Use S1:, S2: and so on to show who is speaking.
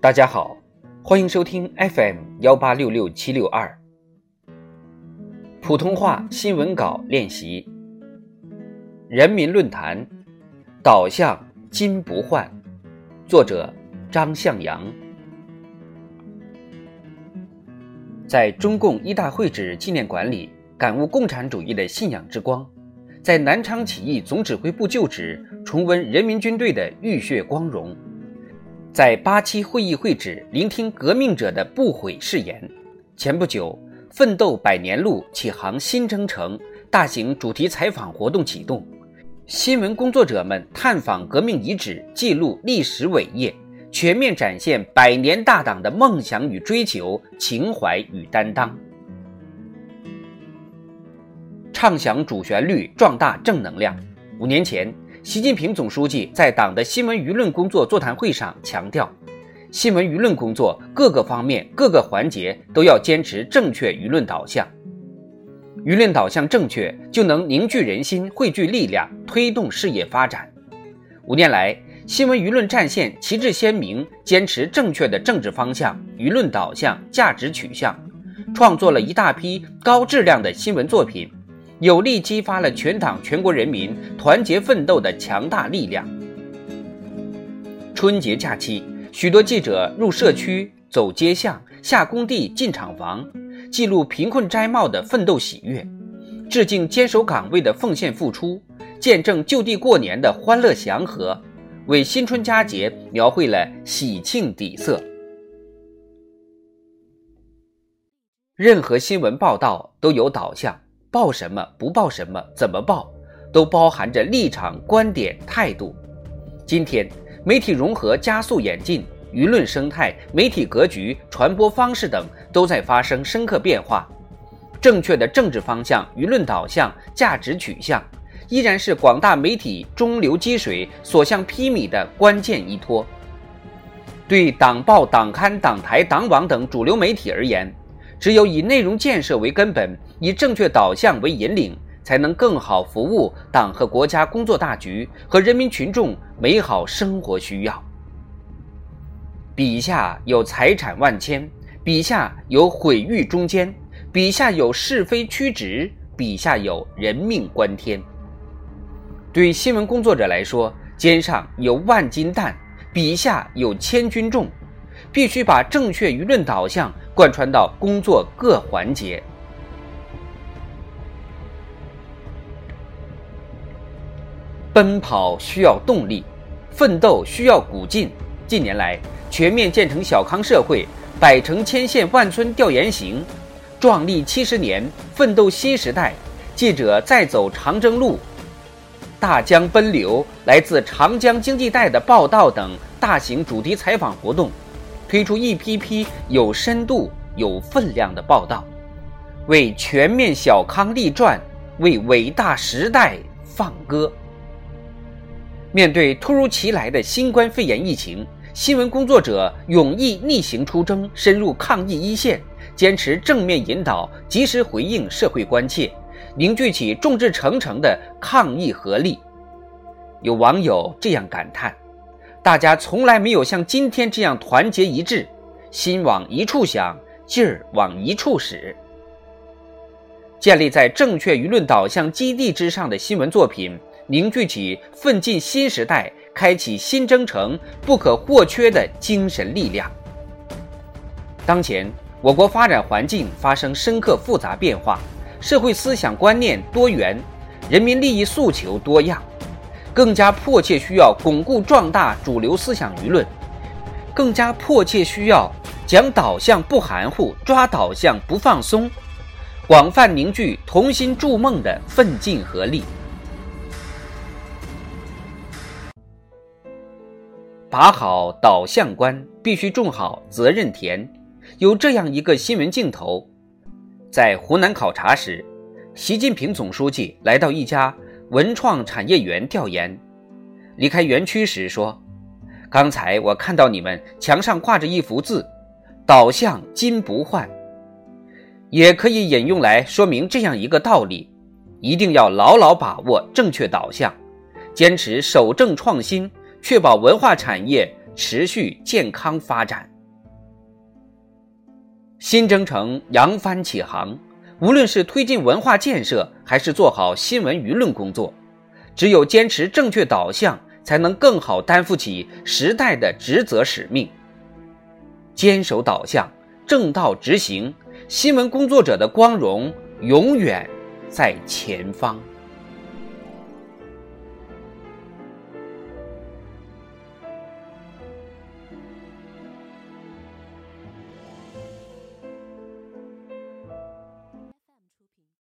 S1: 大家好，欢迎收听 FM 幺八六六七六二普通话新闻稿练习。人民论坛，导向金不换，作者张向阳。在中共一大会址纪念馆里，感悟共产主义的信仰之光；在南昌起义总指挥部旧址，重温人民军队的浴血光荣。在八七会议会址聆听革命者的不悔誓言。前不久，奋斗百年路启航新征程大型主题采访活动启动，新闻工作者们探访革命遗址，记录历史伟业，全面展现百年大党的梦想与追求、情怀与担当，唱响主旋律，壮大正能量。五年前。习近平总书记在党的新闻舆论工作座谈会上强调，新闻舆论工作各个方面、各个环节都要坚持正确舆论导向。舆论导向正确，就能凝聚人心、汇聚力量，推动事业发展。五年来，新闻舆论战线旗帜鲜明，坚持正确的政治方向、舆论导向、价值取向，创作了一大批高质量的新闻作品。有力激发了全党全国人民团结奋斗的强大力量。春节假期，许多记者入社区、走街巷、下工地、进厂房，记录贫困摘帽的奋斗喜悦，致敬坚守岗位的奉献付出，见证就地过年的欢乐祥和，为新春佳节描绘了喜庆底色。任何新闻报道都有导向。报什么不报什么，怎么报，都包含着立场、观点、态度。今天，媒体融合加速演进，舆论生态、媒体格局、传播方式等都在发生深刻变化。正确的政治方向、舆论导向、价值取向，依然是广大媒体中流击水、所向披靡的关键依托。对党报、党刊、党台、党网等主流媒体而言，只有以内容建设为根本，以正确导向为引领，才能更好服务党和国家工作大局和人民群众美好生活需要。笔下有财产万千，笔下有毁誉中间，笔下有是非曲直，笔下有人命关天。对新闻工作者来说，肩上有万斤担，笔下有千钧重。必须把正确舆论导向贯穿到工作各环节。奔跑需要动力，奋斗需要鼓劲。近年来，全面建成小康社会，百城千县万村调研行，壮丽七十年，奋斗新时代。记者再走长征路，大江奔流，来自长江经济带的报道等大型主题采访活动。推出一批批有深度、有分量的报道，为全面小康立传，为伟大时代放歌。面对突如其来的新冠肺炎疫情，新闻工作者勇毅逆行出征，深入抗疫一线，坚持正面引导，及时回应社会关切，凝聚起众志成城的抗疫合力。有网友这样感叹。大家从来没有像今天这样团结一致，心往一处想，劲儿往一处使。建立在正确舆论导向基地之上的新闻作品，凝聚起奋进新时代、开启新征程不可或缺的精神力量。当前，我国发展环境发生深刻复杂变化，社会思想观念多元，人民利益诉求多样。更加迫切需要巩固壮大主流思想舆论，更加迫切需要讲导向不含糊，抓导向不放松，广泛凝聚同心筑梦的奋进合力。把好导向关，必须种好责任田。有这样一个新闻镜头：在湖南考察时，习近平总书记来到一家。文创产业园调研，离开园区时说：“刚才我看到你们墙上挂着一幅字，导向金不换，也可以引用来说明这样一个道理：一定要牢牢把握正确导向，坚持守正创新，确保文化产业持续健康发展。新征程扬帆起航，无论是推进文化建设，还是做好新闻舆论工作，只有坚持正确导向，才能更好担负起时代的职责使命。坚守导向，正道执行，新闻工作者的光荣永远在前方。